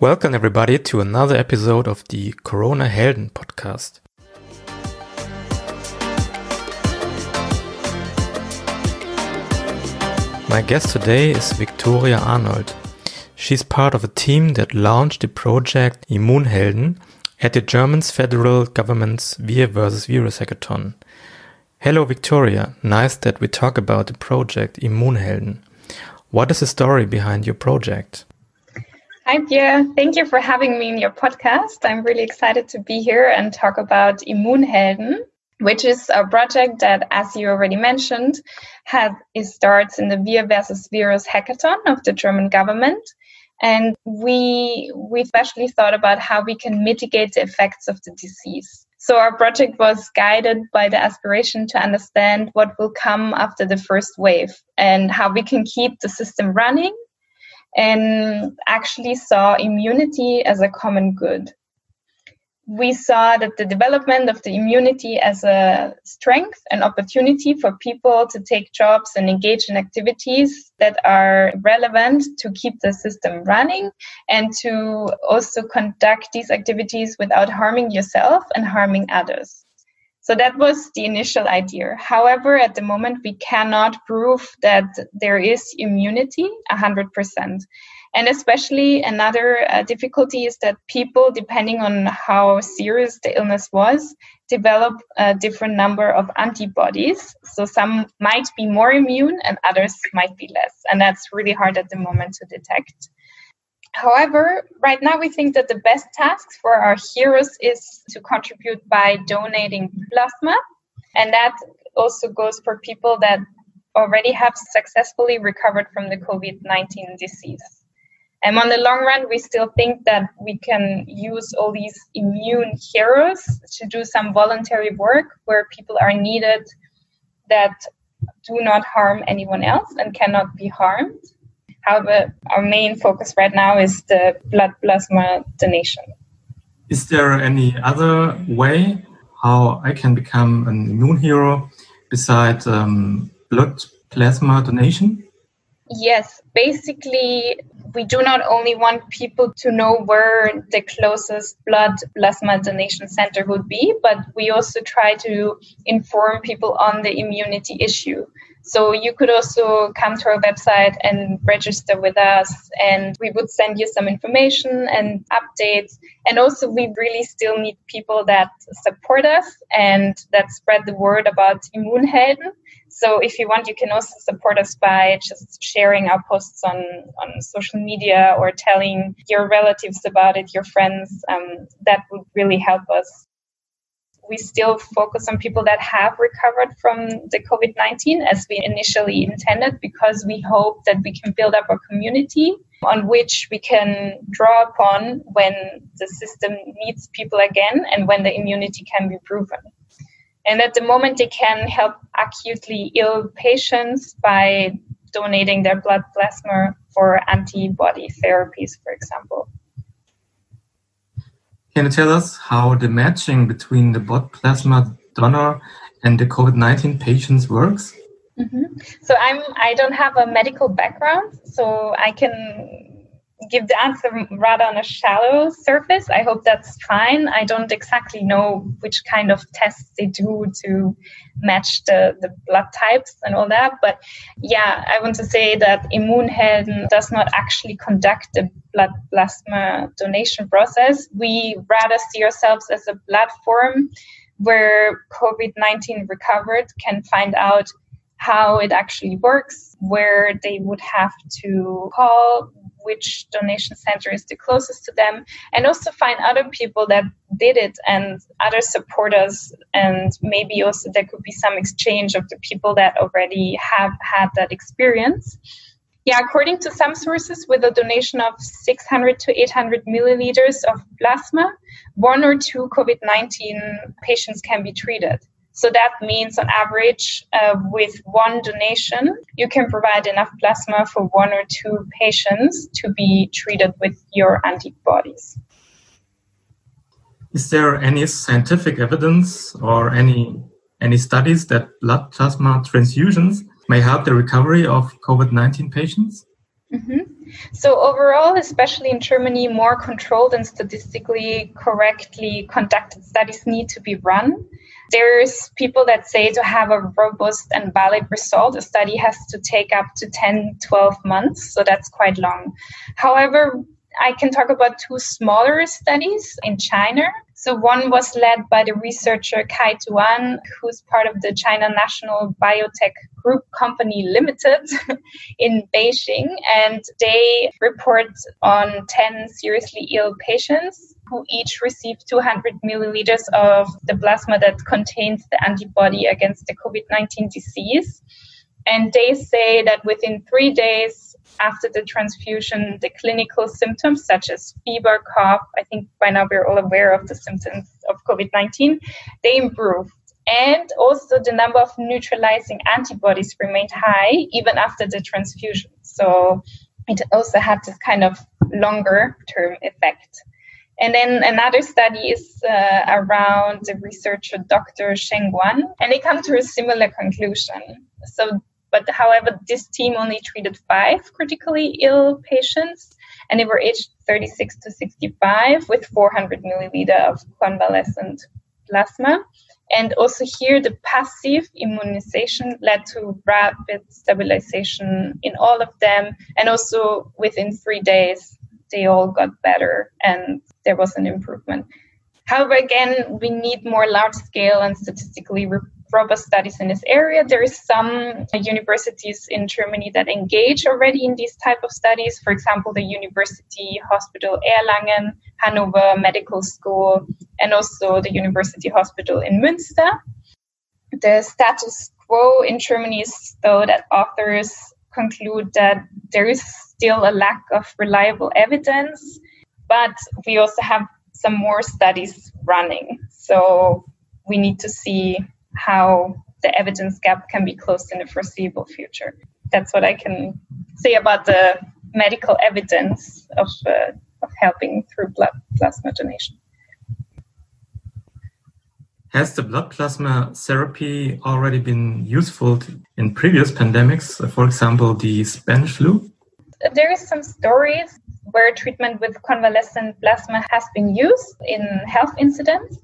Welcome, everybody, to another episode of the Corona Helden podcast. My guest today is Victoria Arnold. She's part of a team that launched the project Immunhelden at the German federal government's Wir. Virus hackathon. Hello, Victoria. Nice that we talk about the project Immunhelden. What is the story behind your project? Hi, Pierre. Thank you for having me in your podcast. I'm really excited to be here and talk about Immunhelden, which is a project that, as you already mentioned, has it starts in the Wir versus Virus hackathon of the German government. And we we especially thought about how we can mitigate the effects of the disease. So our project was guided by the aspiration to understand what will come after the first wave and how we can keep the system running and actually saw immunity as a common good. We saw that the development of the immunity as a strength and opportunity for people to take jobs and engage in activities that are relevant to keep the system running and to also conduct these activities without harming yourself and harming others. So that was the initial idea. However, at the moment, we cannot prove that there is immunity 100%. And especially another uh, difficulty is that people, depending on how serious the illness was, develop a different number of antibodies. So some might be more immune and others might be less. And that's really hard at the moment to detect. However, right now we think that the best task for our heroes is to contribute by donating plasma. And that also goes for people that already have successfully recovered from the COVID 19 disease. And on the long run, we still think that we can use all these immune heroes to do some voluntary work where people are needed that do not harm anyone else and cannot be harmed. Our main focus right now is the blood plasma donation. Is there any other way how I can become an immune hero besides um, blood plasma donation? Yes, basically, we do not only want people to know where the closest blood plasma donation center would be, but we also try to inform people on the immunity issue. So you could also come to our website and register with us, and we would send you some information and updates. And also, we really still need people that support us and that spread the word about Immunhelden. So if you want, you can also support us by just sharing our posts on, on social media or telling your relatives about it, your friends. Um, that would really help us we still focus on people that have recovered from the COVID 19 as we initially intended because we hope that we can build up a community on which we can draw upon when the system needs people again and when the immunity can be proven. And at the moment, they can help acutely ill patients by donating their blood plasma for antibody therapies, for example. Can you tell us how the matching between the blood plasma donor and the COVID-19 patients works? Mm-hmm. So I'm I don't have a medical background, so I can give the answer rather on a shallow surface. I hope that's fine. I don't exactly know which kind of tests they do to match the, the blood types and all that. But yeah, I want to say that Immunhelden does not actually conduct the blood plasma donation process. We rather see ourselves as a platform where COVID 19 recovered can find out how it actually works, where they would have to call, which donation center is the closest to them, and also find other people that did it and other supporters. And maybe also there could be some exchange of the people that already have had that experience. Yeah, according to some sources, with a donation of 600 to 800 milliliters of plasma, one or two COVID 19 patients can be treated. So that means, on average, uh, with one donation, you can provide enough plasma for one or two patients to be treated with your antibodies. Is there any scientific evidence or any any studies that blood plasma transfusions may help the recovery of COVID 19 patients? Mm-hmm. So, overall, especially in Germany, more controlled and statistically correctly conducted studies need to be run. There's people that say to have a robust and valid result, a study has to take up to 10, 12 months. So, that's quite long. However, I can talk about two smaller studies in China. So one was led by the researcher Kai Duan, who's part of the China National Biotech Group Company Limited in Beijing. And they report on 10 seriously ill patients who each received 200 milliliters of the plasma that contains the antibody against the COVID 19 disease. And they say that within three days after the transfusion, the clinical symptoms such as fever, cough, I think by now we're all aware of the symptoms of COVID 19, they improved. And also the number of neutralizing antibodies remained high even after the transfusion. So it also had this kind of longer term effect. And then another study is uh, around the researcher Dr. Sheng Guan, and they come to a similar conclusion. So but however, this team only treated five critically ill patients, and they were aged 36 to 65 with 400 milliliter of convalescent plasma. And also here, the passive immunization led to rapid stabilization in all of them. And also within three days, they all got better and there was an improvement. However, again, we need more large scale and statistically robust studies in this area. There is some universities in Germany that engage already in these type of studies. For example, the University Hospital Erlangen, Hanover Medical School, and also the University Hospital in Münster. The status quo in Germany is though that authors conclude that there is still a lack of reliable evidence, but we also have some more studies running. So we need to see how the evidence gap can be closed in the foreseeable future. That's what I can say about the medical evidence of, uh, of helping through blood plasma donation. Has the blood plasma therapy already been useful in previous pandemics, for example, the Spanish flu? There is some stories where treatment with convalescent plasma has been used in health incidents.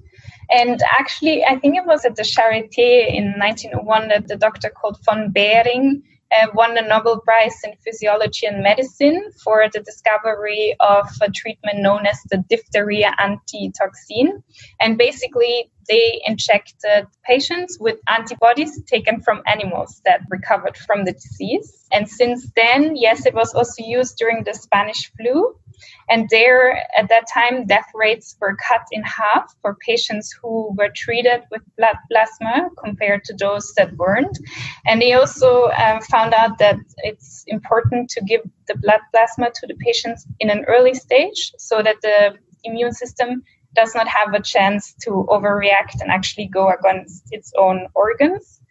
And actually, I think it was at the Charité in 1901 that the doctor called von Behring uh, won the Nobel Prize in Physiology and Medicine for the discovery of a treatment known as the diphtheria antitoxin. And basically, they injected patients with antibodies taken from animals that recovered from the disease. And since then, yes, it was also used during the Spanish flu. And there, at that time, death rates were cut in half for patients who were treated with blood plasma compared to those that weren't. And they also um, found out that it's important to give the blood plasma to the patients in an early stage so that the immune system does not have a chance to overreact and actually go against its own organs.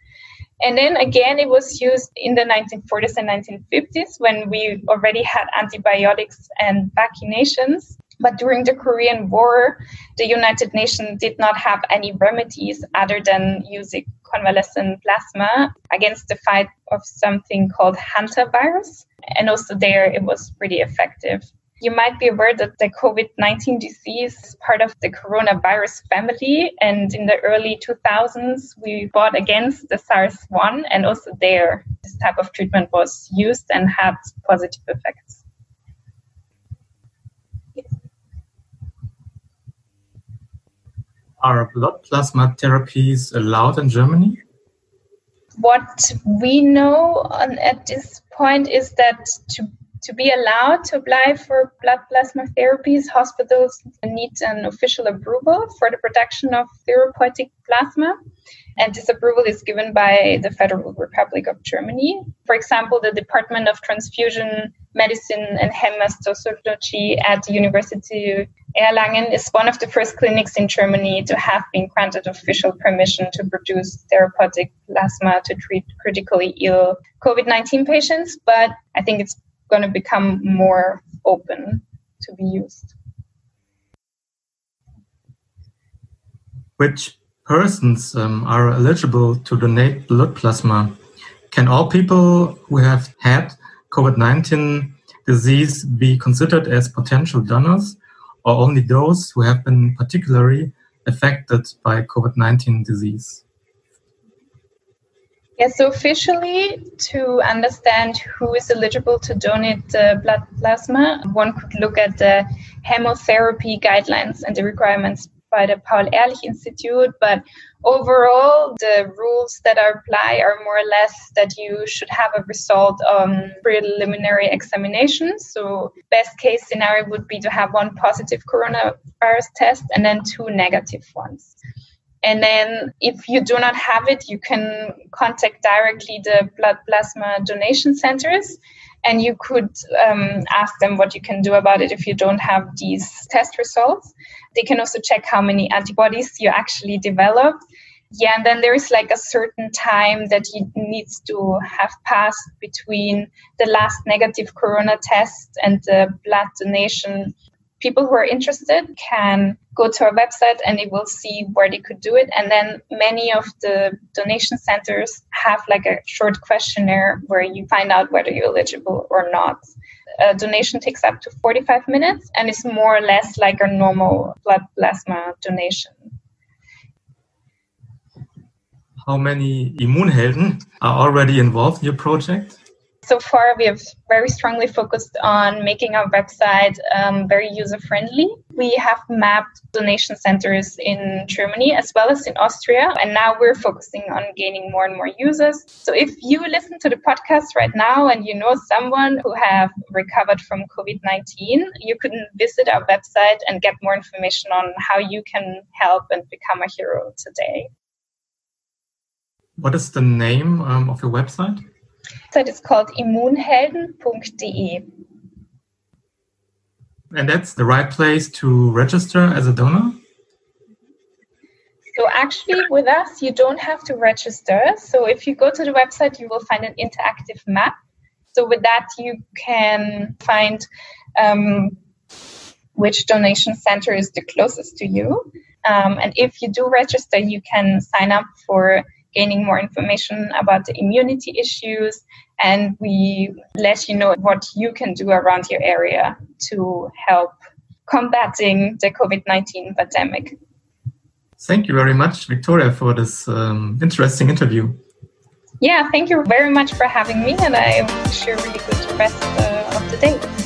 And then again, it was used in the 1940s and 1950s when we already had antibiotics and vaccinations. But during the Korean War, the United Nations did not have any remedies other than using convalescent plasma against the fight of something called Hanta virus. And also there, it was pretty effective. You might be aware that the COVID 19 disease is part of the coronavirus family. And in the early 2000s, we fought against the SARS 1. And also there, this type of treatment was used and had positive effects. Are blood plasma therapies allowed in Germany? What we know at this point is that to to be allowed to apply for blood plasma therapies, hospitals need an official approval for the production of therapeutic plasma. And this approval is given by the Federal Republic of Germany. For example, the Department of Transfusion Medicine and Hematology at the University Erlangen is one of the first clinics in Germany to have been granted official permission to produce therapeutic plasma to treat critically ill COVID 19 patients. But I think it's going to become more open to be used. Which persons um, are eligible to donate blood plasma? Can all people who have had COVID 19 disease be considered as potential donors or only those who have been particularly affected by COVID 19 disease? Yes, so officially, to understand who is eligible to donate uh, blood plasma, one could look at the hemotherapy guidelines and the requirements by the Paul Ehrlich Institute. But overall, the rules that are apply are more or less that you should have a result on preliminary examination. So, best case scenario would be to have one positive coronavirus test and then two negative ones. And then, if you do not have it, you can contact directly the blood plasma donation centers and you could um, ask them what you can do about it if you don't have these test results. They can also check how many antibodies you actually developed. Yeah, and then there is like a certain time that you needs to have passed between the last negative corona test and the blood donation people who are interested can go to our website and they will see where they could do it. And then many of the donation centers have like a short questionnaire where you find out whether you're eligible or not. A donation takes up to 45 minutes and it's more or less like a normal blood plasma donation. How many Immunhelden are already involved in your project? So far we have very strongly focused on making our website um, very user friendly we have mapped donation centers in germany as well as in austria and now we're focusing on gaining more and more users. So if you listen to the podcast right now and you know someone who have recovered from covid-19 you can visit our website and get more information on how you can help and become a hero today. What is the name um, of your website website is called immunhelden.de. And that's the right place to register as a donor? So actually with us, you don't have to register. So if you go to the website, you will find an interactive map. So with that, you can find um, which donation center is the closest to you. Um, and if you do register, you can sign up for gaining more information about the immunity issues and we let you know what you can do around your area to help combating the COVID-19 pandemic. Thank you very much, Victoria, for this um, interesting interview. Yeah, thank you very much for having me, and I wish you a really good rest uh, of the day.